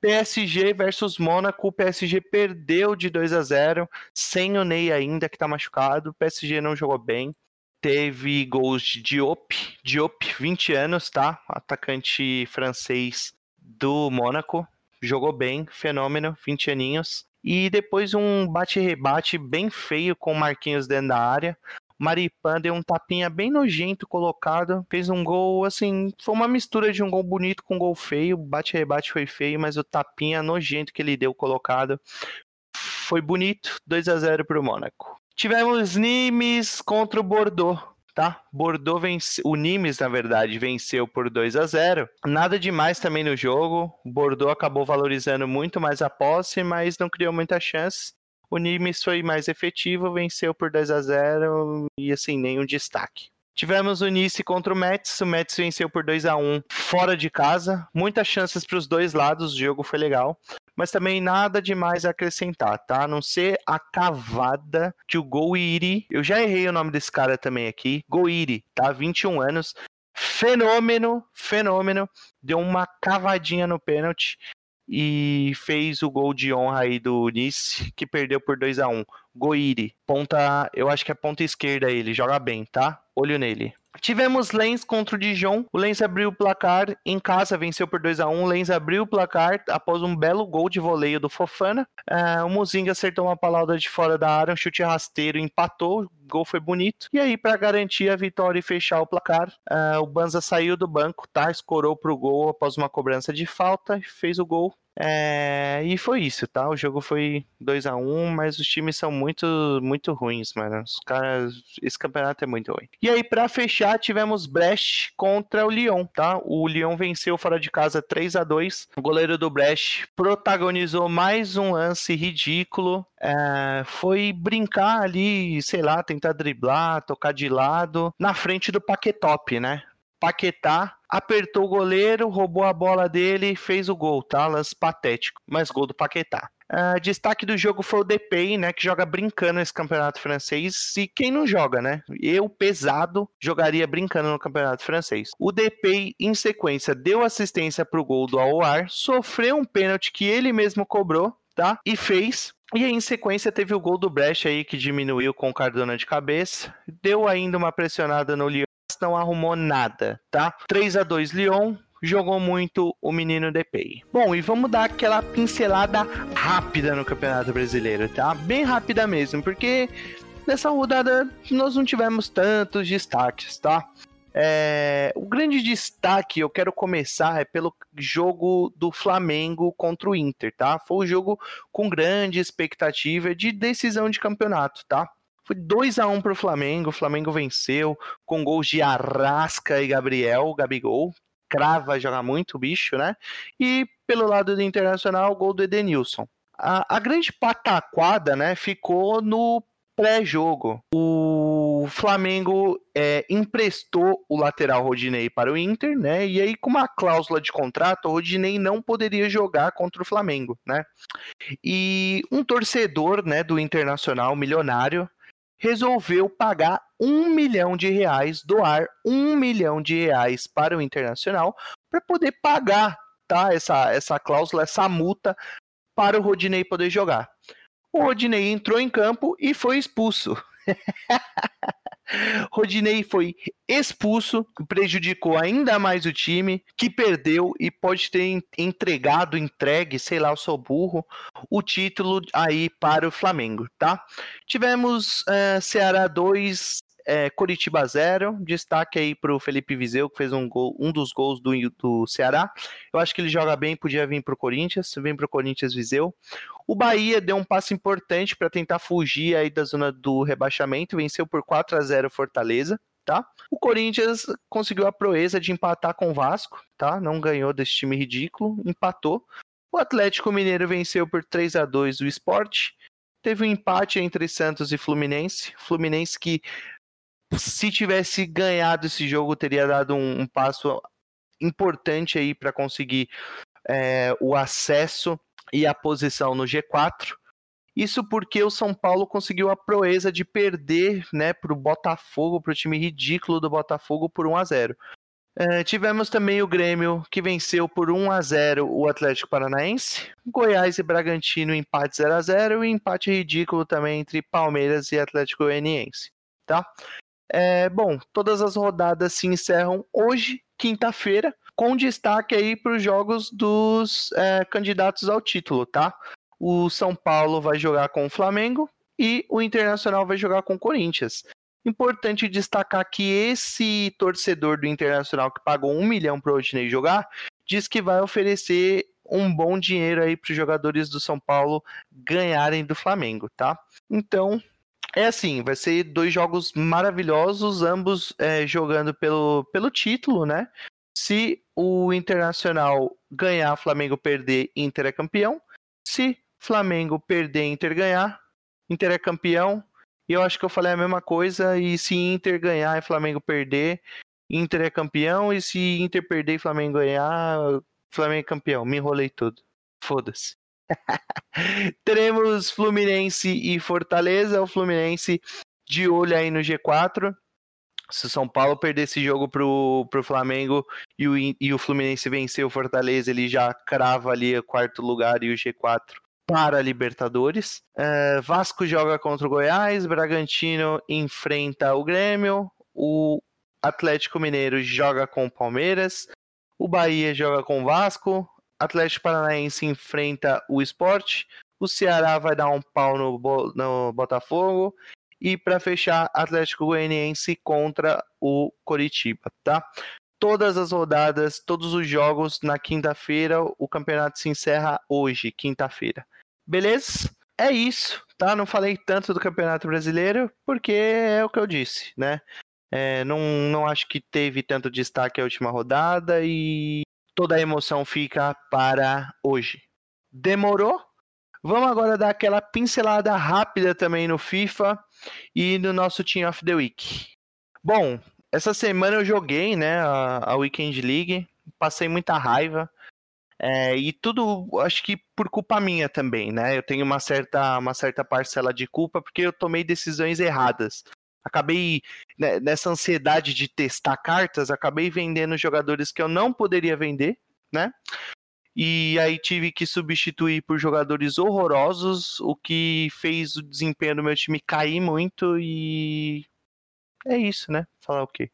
PSG versus Mônaco, o PSG perdeu de 2 a 0 sem o Ney ainda, que tá machucado. O PSG não jogou bem. Teve gols de Diop, Diop, 20 anos, tá? Atacante francês do Mônaco. Jogou bem, fenômeno, 20 aninhos. E depois um bate-rebate bem feio com o Marquinhos dentro da área. Maripan deu um tapinha bem nojento colocado, fez um gol, assim, foi uma mistura de um gol bonito com um gol feio, bate-rebate foi feio, mas o tapinha nojento que ele deu colocado foi bonito, 2 a 0 para o Mônaco. Tivemos Nimes contra o Bordeaux, tá? Bordeaux venceu, o Nimes, na verdade, venceu por 2 a 0. Nada demais também no jogo. Bordeaux acabou valorizando muito mais a posse, mas não criou muita chance. O Nimes foi mais efetivo, venceu por 2 a 0 e assim, nenhum destaque. Tivemos o Nice contra o Mets. O Mets venceu por 2 a 1 fora de casa. Muitas chances para os dois lados. O jogo foi legal. Mas também nada demais a acrescentar, tá? A não ser a cavada que o Goiri. Eu já errei o nome desse cara também aqui. Goiri, tá? 21 anos. Fenômeno, fenômeno. Deu uma cavadinha no pênalti e fez o gol de honra aí do Nice, que perdeu por 2 a 1 Goiri, ponta, eu acho que é ponta esquerda ele, joga bem, tá? Olho nele. Tivemos Lens contra o Dijon. O Lens abriu o placar em casa, venceu por 2 a 1 O Lens abriu o placar após um belo gol de voleio do Fofana. Uh, o Muzinga acertou uma palavra de fora da área, um chute rasteiro, empatou. Gol foi bonito. E aí, para garantir a vitória e fechar o placar, uh, o Banza saiu do banco, tá? Escorou pro gol após uma cobrança de falta fez o gol é, e foi isso, tá? O jogo foi 2 a 1 um, mas os times são muito, muito ruins, mano. Os caras. Esse campeonato é muito ruim. E aí, para fechar, tivemos Brest contra o Lyon, tá? O Lyon venceu fora de casa 3 a 2 O goleiro do Brest protagonizou mais um lance ridículo. É, foi brincar ali, sei lá, tentar driblar, tocar de lado, na frente do Paquetop, né? Paquetá apertou o goleiro, roubou a bola dele fez o gol, tá? Lance patético, mas gol do Paquetá. Uh, destaque do jogo foi o Depay, né, que joga brincando nesse campeonato francês. E quem não joga, né? Eu, pesado, jogaria brincando no campeonato francês. O Depay, em sequência, deu assistência para o gol do Aouar, sofreu um pênalti que ele mesmo cobrou, tá? E fez. E aí, em sequência, teve o gol do Brecht aí, que diminuiu com o Cardona de cabeça. Deu ainda uma pressionada no Lyon não arrumou nada, tá? 3 a 2 Lyon, jogou muito o menino Depay. Bom, e vamos dar aquela pincelada rápida no Campeonato Brasileiro, tá? Bem rápida mesmo, porque nessa rodada nós não tivemos tantos destaques, tá? É, o grande destaque eu quero começar é pelo jogo do Flamengo contra o Inter, tá? Foi um jogo com grande expectativa de decisão de campeonato, tá? Foi 2 a 1 para o Flamengo. O Flamengo venceu com gols de Arrasca e Gabriel, Gabigol. Crava, joga muito o bicho, né? E pelo lado do Internacional, gol do Edenilson. A, a grande pataquada, né, ficou no pré-jogo. O Flamengo é, emprestou o lateral Rodinei para o Inter, né? E aí, com uma cláusula de contrato, o Rodinei não poderia jogar contra o Flamengo, né? E um torcedor, né, do Internacional, milionário, resolveu pagar um milhão de reais, doar um milhão de reais para o Internacional para poder pagar tá, essa, essa cláusula, essa multa para o Rodinei poder jogar. O Rodinei entrou em campo e foi expulso. [laughs] Rodinei foi expulso, prejudicou ainda mais o time, que perdeu e pode ter entregado, entregue, sei lá, eu sou burro, o título aí para o Flamengo, tá? Tivemos uh, Ceará 2, é, Coritiba 0. Destaque aí para o Felipe Vizeu, que fez um, gol, um dos gols do, do Ceará. Eu acho que ele joga bem, podia vir para o Corinthians. Vem para o Corinthians Viseu. O Bahia deu um passo importante para tentar fugir aí da zona do rebaixamento. Venceu por 4 a 0 Fortaleza. Tá? O Corinthians conseguiu a proeza de empatar com o Vasco, tá? Não ganhou desse time ridículo, empatou. O Atlético Mineiro venceu por 3 a 2 o Sport. Teve um empate entre Santos e Fluminense. Fluminense que se tivesse ganhado esse jogo, teria dado um, um passo importante aí para conseguir é, o acesso e a posição no G4. Isso porque o São Paulo conseguiu a proeza de perder né, para o Botafogo, para o time ridículo do Botafogo, por 1 a 0 é, tivemos também o Grêmio, que venceu por 1 a 0 o Atlético Paranaense. Goiás e Bragantino, empate 0 a 0 e empate ridículo também entre Palmeiras e Atlético Goianiense. Tá? É, bom, todas as rodadas se encerram hoje, quinta-feira, com destaque aí para os jogos dos é, candidatos ao título, tá? O São Paulo vai jogar com o Flamengo e o Internacional vai jogar com o Corinthians. Importante destacar que esse torcedor do Internacional que pagou um milhão para o Odinei jogar, diz que vai oferecer um bom dinheiro aí para os jogadores do São Paulo ganharem do Flamengo, tá? Então, é assim, vai ser dois jogos maravilhosos, ambos é, jogando pelo, pelo título, né? Se o Internacional ganhar, Flamengo perder, Inter é campeão. Se Flamengo perder, Inter ganhar, Inter é campeão E eu acho que eu falei a mesma coisa. E se Inter ganhar e Flamengo perder, Inter é campeão. E se Inter perder e Flamengo ganhar, Flamengo é campeão. Me enrolei tudo. Foda-se. [laughs] Teremos Fluminense e Fortaleza. O Fluminense de olho aí no G4. Se o São Paulo perder esse jogo pro, pro Flamengo e o, e o Fluminense vencer o Fortaleza, ele já crava ali o quarto lugar e o G4 para a Libertadores. Uh, Vasco joga contra o Goiás, Bragantino enfrenta o Grêmio, o Atlético Mineiro joga com o Palmeiras, o Bahia joga com o Vasco, Atlético Paranaense enfrenta o Esporte, o Ceará vai dar um pau no, no Botafogo e para fechar Atlético Goianiense contra o Coritiba, tá? Todas as rodadas, todos os jogos na quinta-feira, o campeonato se encerra hoje, quinta-feira. Beleza? É isso, tá? Não falei tanto do Campeonato Brasileiro porque é o que eu disse, né? É, não, não acho que teve tanto destaque a última rodada e toda a emoção fica para hoje. Demorou? Vamos agora dar aquela pincelada rápida também no FIFA e no nosso Team of the Week. Bom, essa semana eu joguei, né, a, a Weekend League, passei muita raiva. É, e tudo, acho que por culpa minha também, né? Eu tenho uma certa, uma certa parcela de culpa porque eu tomei decisões erradas acabei né, nessa ansiedade de testar cartas, acabei vendendo jogadores que eu não poderia vender, né? E aí tive que substituir por jogadores horrorosos, o que fez o desempenho do meu time cair muito e é isso, né? Falar o quê?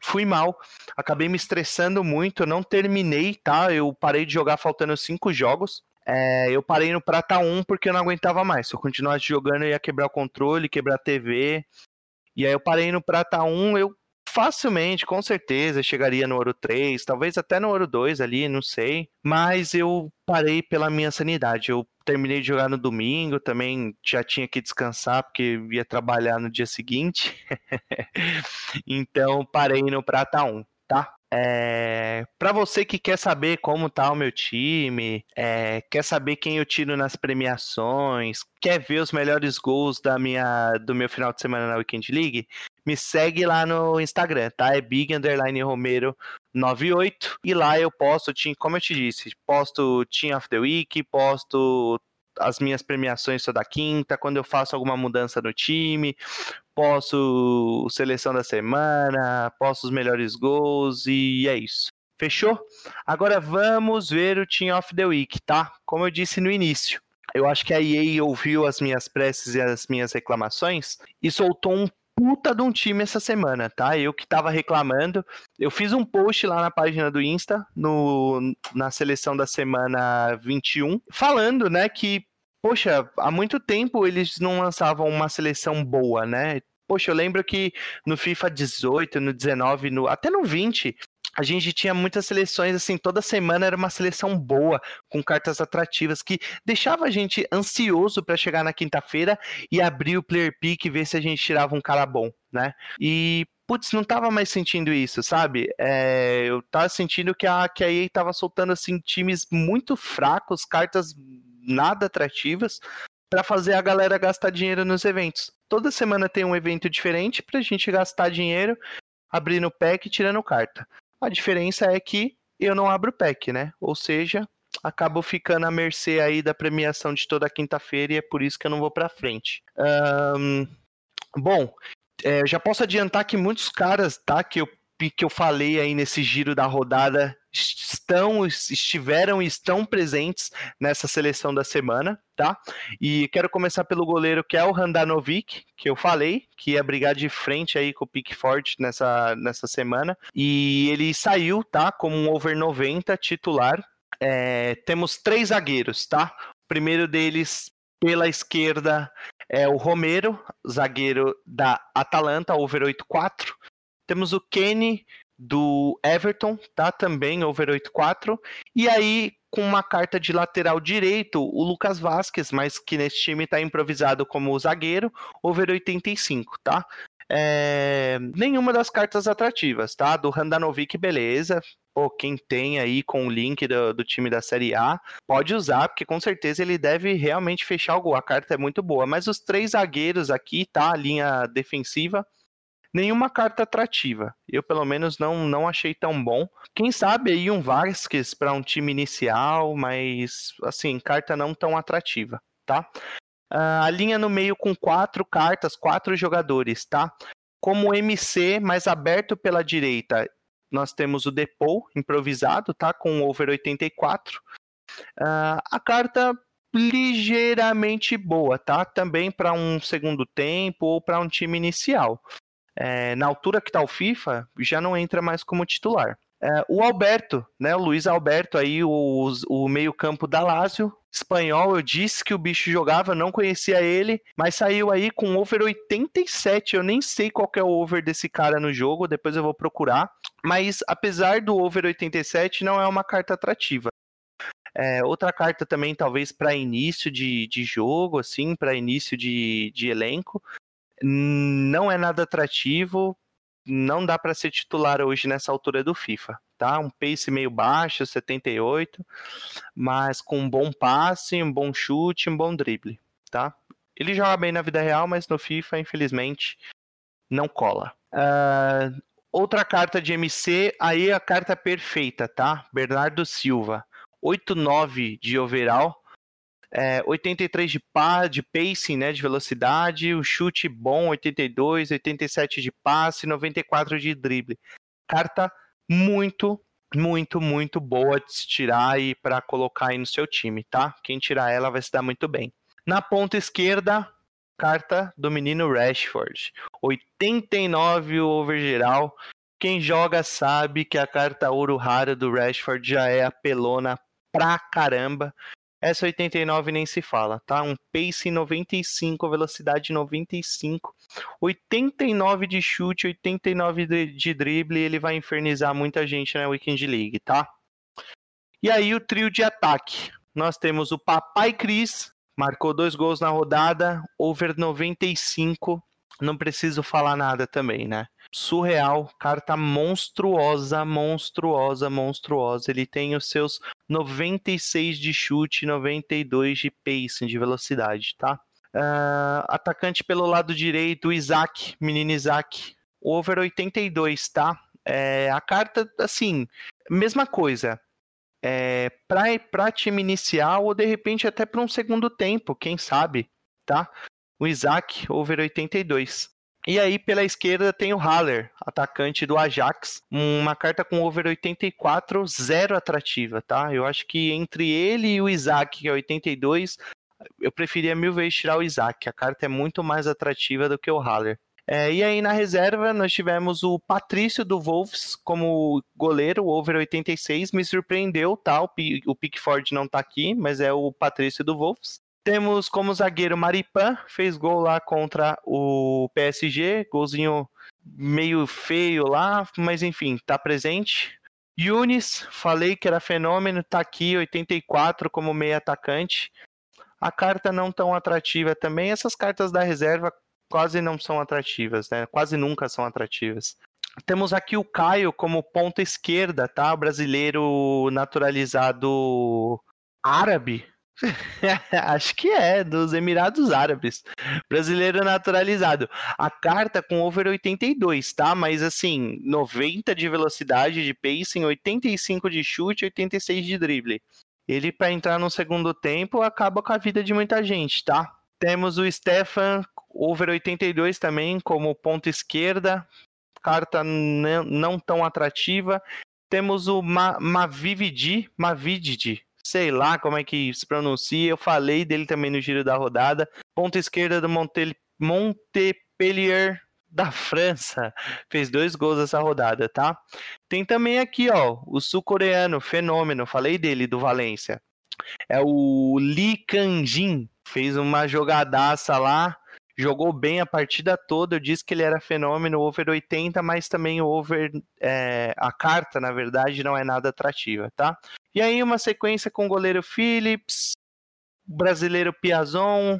Fui mal, acabei me estressando muito, não terminei, tá? Eu parei de jogar faltando cinco jogos. É, eu parei no prata 1 porque eu não aguentava mais. Se eu continuasse jogando, eu ia quebrar o controle, quebrar a TV. E aí eu parei no prata 1, eu facilmente, com certeza, chegaria no ouro 3, talvez até no ouro 2 ali, não sei. Mas eu parei pela minha sanidade. Eu terminei de jogar no domingo, também já tinha que descansar porque ia trabalhar no dia seguinte. [laughs] então parei no prata 1, tá? É, para você que quer saber como tá o meu time, é, quer saber quem eu tiro nas premiações, quer ver os melhores gols da minha, do meu final de semana na Weekend League, me segue lá no Instagram, tá? É Big Underline Romero 98 e lá eu posto, como eu te disse, posto Team of the Week, posto as minhas premiações toda quinta, quando eu faço alguma mudança no time, posso seleção da semana, posso os melhores gols e é isso. Fechou? Agora vamos ver o Team of the Week, tá? Como eu disse no início, eu acho que a EA ouviu as minhas preces e as minhas reclamações e soltou um puta de um time essa semana, tá? Eu que tava reclamando. Eu fiz um post lá na página do Insta, no, na seleção da semana 21, falando, né, que poxa, há muito tempo eles não lançavam uma seleção boa, né? Poxa, eu lembro que no FIFA 18, no 19, no, até no 20, a gente tinha muitas seleções, assim, toda semana era uma seleção boa, com cartas atrativas, que deixava a gente ansioso para chegar na quinta-feira e abrir o player pick e ver se a gente tirava um cara bom, né? E, putz, não tava mais sentindo isso, sabe? É, eu tava sentindo que a, que a EA tava soltando, assim, times muito fracos, cartas nada atrativas para fazer a galera gastar dinheiro nos eventos. Toda semana tem um evento diferente para a gente gastar dinheiro abrindo pack e tirando carta. A diferença é que eu não abro pack, né? Ou seja, acabo ficando à mercê aí da premiação de toda quinta-feira e é por isso que eu não vou para frente. Um, bom, é, já posso adiantar que muitos caras, tá, que eu que eu falei aí nesse giro da rodada estão, estiveram e estão presentes nessa seleção da semana, tá? E quero começar pelo goleiro que é o Handanovic, que eu falei, que ia brigar de frente aí com o Pickford nessa, nessa semana. E ele saiu, tá? Como um over 90 titular. É, temos três zagueiros, tá? O primeiro deles pela esquerda é o Romero, zagueiro da Atalanta, over 84. Temos o Kenny do Everton, tá? Também over 8-4. E aí, com uma carta de lateral direito, o Lucas Vasquez, mas que nesse time está improvisado como zagueiro, over 85, tá? É, nenhuma das cartas atrativas, tá? Do Handanovic, beleza. Pô, quem tem aí com o link do, do, time da Série A, pode usar, porque com certeza ele deve realmente fechar o gol. A carta é muito boa. Mas os três zagueiros aqui, tá? A linha defensiva, nenhuma carta atrativa. Eu, pelo menos, não, não achei tão bom. Quem sabe aí um Vasquez para um time inicial, mas, assim, carta não tão atrativa, tá? Uh, a linha no meio com quatro cartas, quatro jogadores, tá? Como MC mais aberto pela direita, nós temos o Depot improvisado, tá? Com over 84. Uh, a carta ligeiramente boa, tá? Também para um segundo tempo ou para um time inicial. É, na altura que está o FIFA, já não entra mais como titular. É, o Alberto, né, o Luiz Alberto, aí o, o meio-campo da Lazio, espanhol, eu disse que o bicho jogava, não conhecia ele, mas saiu aí com over 87. Eu nem sei qual é o over desse cara no jogo, depois eu vou procurar. Mas apesar do over 87, não é uma carta atrativa. É, outra carta também, talvez, para início de, de jogo, assim, para início de, de elenco. Não é nada atrativo, não dá para ser titular hoje nessa altura do FIFA, tá? Um pace meio baixo, 78, mas com um bom passe, um bom chute, um bom drible, tá? Ele joga bem na vida real, mas no FIFA, infelizmente, não cola. Uh, outra carta de MC, aí a carta perfeita, tá? Bernardo Silva, 8-9 de overall, é, 83 de par, de pacing, né, de velocidade, o chute bom, 82, 87 de passe, 94 de drible. Carta muito, muito, muito boa de se tirar e para colocar aí no seu time, tá? Quem tirar ela vai se dar muito bem. Na ponta esquerda, carta do menino Rashford. 89 over geral. Quem joga sabe que a carta ouro rara do Rashford já é apelona pra caramba. Essa 89 nem se fala, tá? Um pace 95, velocidade 95, 89 de chute, 89 de, de drible, ele vai infernizar muita gente na Weekend League, tá? E aí o trio de ataque. Nós temos o Papai Cris, marcou dois gols na rodada, over 95, não preciso falar nada também, né? Surreal, carta monstruosa, monstruosa, monstruosa. Ele tem os seus 96 de chute, 92 de pacing, de velocidade, tá? Uh, atacante pelo lado direito, Isaac, menino Isaac, over 82, tá? É, a carta, assim, mesma coisa. É, para time inicial ou de repente até para um segundo tempo, quem sabe, tá? O Isaac, over 82. E aí, pela esquerda, tem o Haller, atacante do Ajax. Uma carta com over 84, zero atrativa, tá? Eu acho que entre ele e o Isaac, que é 82, eu preferia mil vezes tirar o Isaac. A carta é muito mais atrativa do que o Haller. É, e aí na reserva nós tivemos o Patrício do Wolves como goleiro, over 86, me surpreendeu, tá? O, Pickford não tá aqui, mas é o Patrício do Wolves. Temos como zagueiro Maripan, fez gol lá contra o PSG, golzinho meio feio lá, mas enfim, tá presente. Yunis, falei que era fenômeno, tá aqui, 84 como meio atacante. A carta não tão atrativa também. Essas cartas da reserva quase não são atrativas, né? Quase nunca são atrativas. Temos aqui o Caio como ponta esquerda, tá? Brasileiro naturalizado árabe, [laughs] Acho que é, dos Emirados Árabes. Brasileiro naturalizado. A carta com over 82, tá? Mas assim, 90 de velocidade de pacing, 85 de chute, 86 de drible. Ele, para entrar no segundo tempo, acaba com a vida de muita gente, tá? Temos o Stefan, over 82 também, como ponta esquerda. Carta não tão atrativa. Temos o Ma Mavividi, sei lá como é que se pronuncia. Eu falei dele também no giro da rodada. Ponta esquerda do Monte... Montpellier da França. Fez dois gols essa rodada, tá? Tem também aqui, ó, o sul-coreano, fenômeno. Falei dele, do Valência. É o Lee Kang-jin. Fez uma jogadaça lá jogou bem a partida toda. Eu disse que ele era fenômeno, over 80, mas também o over. É, a carta, na verdade, não é nada atrativa, tá? E aí, uma sequência com o goleiro Phillips, brasileiro Piazon,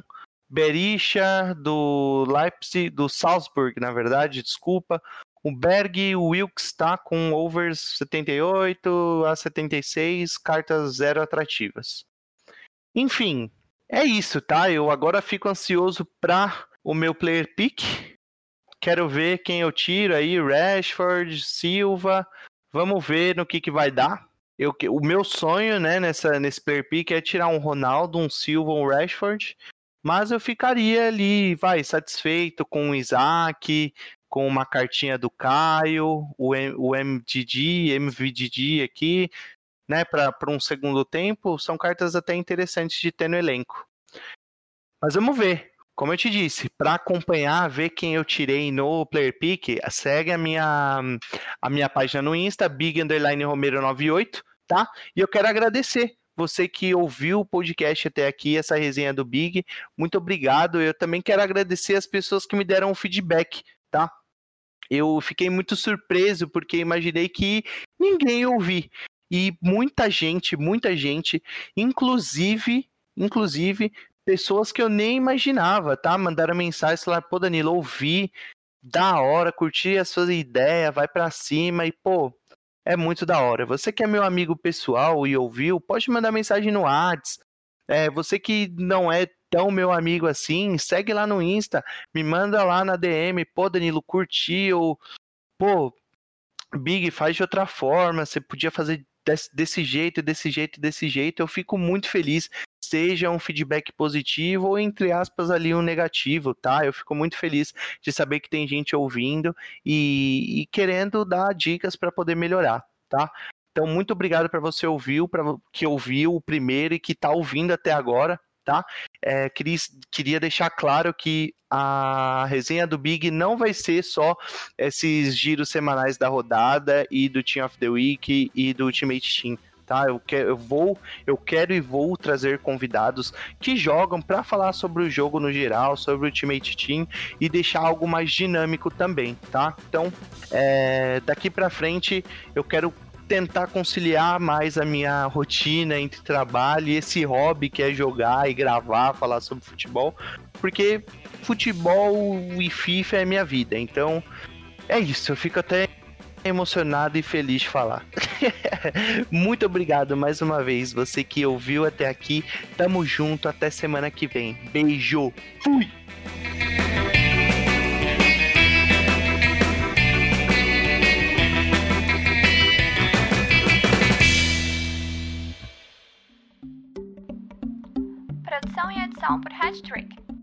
Berisha, do Leipzig, do Salzburg, na verdade, desculpa. O Berg, o Wilkes tá com overs 78 a 76, cartas zero atrativas. Enfim, é isso, tá? Eu agora fico ansioso para o meu player pick. Quero ver quem eu tiro aí, Rashford, Silva. Vamos ver no que, que vai dar. Eu, o meu sonho, né, nessa, nesse player pick é tirar um Ronaldo, um Silva, um Rashford. Mas eu ficaria ali, vai, satisfeito com o Isaac, com uma cartinha do Caio, o, M, o MDD, MVDD aqui, né, para um segundo tempo, são cartas até interessantes de ter no elenco. Mas vamos ver. Como eu te disse, para acompanhar, ver quem eu tirei no Player Pick, segue a minha, a minha página no Insta, Big Underline Romero 98, tá? E eu quero agradecer você que ouviu o podcast até aqui, essa resenha do Big. Muito obrigado. Eu também quero agradecer as pessoas que me deram um feedback, tá? Eu fiquei muito surpreso porque imaginei que ninguém ouvi. E muita gente, muita gente, inclusive, inclusive pessoas que eu nem imaginava, tá? Mandaram mensagem, falaram, pô, Danilo, ouvi, da hora, curti a sua ideia, vai para cima e, pô, é muito da hora. Você que é meu amigo pessoal e ouviu, pode mandar mensagem no Whats. É, você que não é tão meu amigo assim, segue lá no Insta, me manda lá na DM, pô, Danilo, curtiu, pô, Big, faz de outra forma, você podia fazer desse, desse jeito, desse jeito, desse jeito. Eu fico muito feliz seja um feedback positivo ou, entre aspas, ali um negativo, tá? Eu fico muito feliz de saber que tem gente ouvindo e, e querendo dar dicas para poder melhorar, tá? Então, muito obrigado para você ouvir, para que ouviu o primeiro e que está ouvindo até agora, tá? É, queria, queria deixar claro que a resenha do Big não vai ser só esses giros semanais da rodada e do Team of the Week e do Ultimate Team tá? Eu, que, eu vou, eu quero e vou trazer convidados que jogam para falar sobre o jogo no geral, sobre o Ultimate Team e deixar algo mais dinâmico também, tá? Então, é, daqui para frente eu quero tentar conciliar mais a minha rotina entre trabalho e esse hobby que é jogar e gravar, falar sobre futebol, porque futebol e FIFA é minha vida. Então, é isso. Eu fico até emocionado e feliz de falar. [laughs] Muito obrigado mais uma vez, você que ouviu até aqui. Tamo junto, até semana que vem. Beijo, fui! Produção e edição por Hattrick.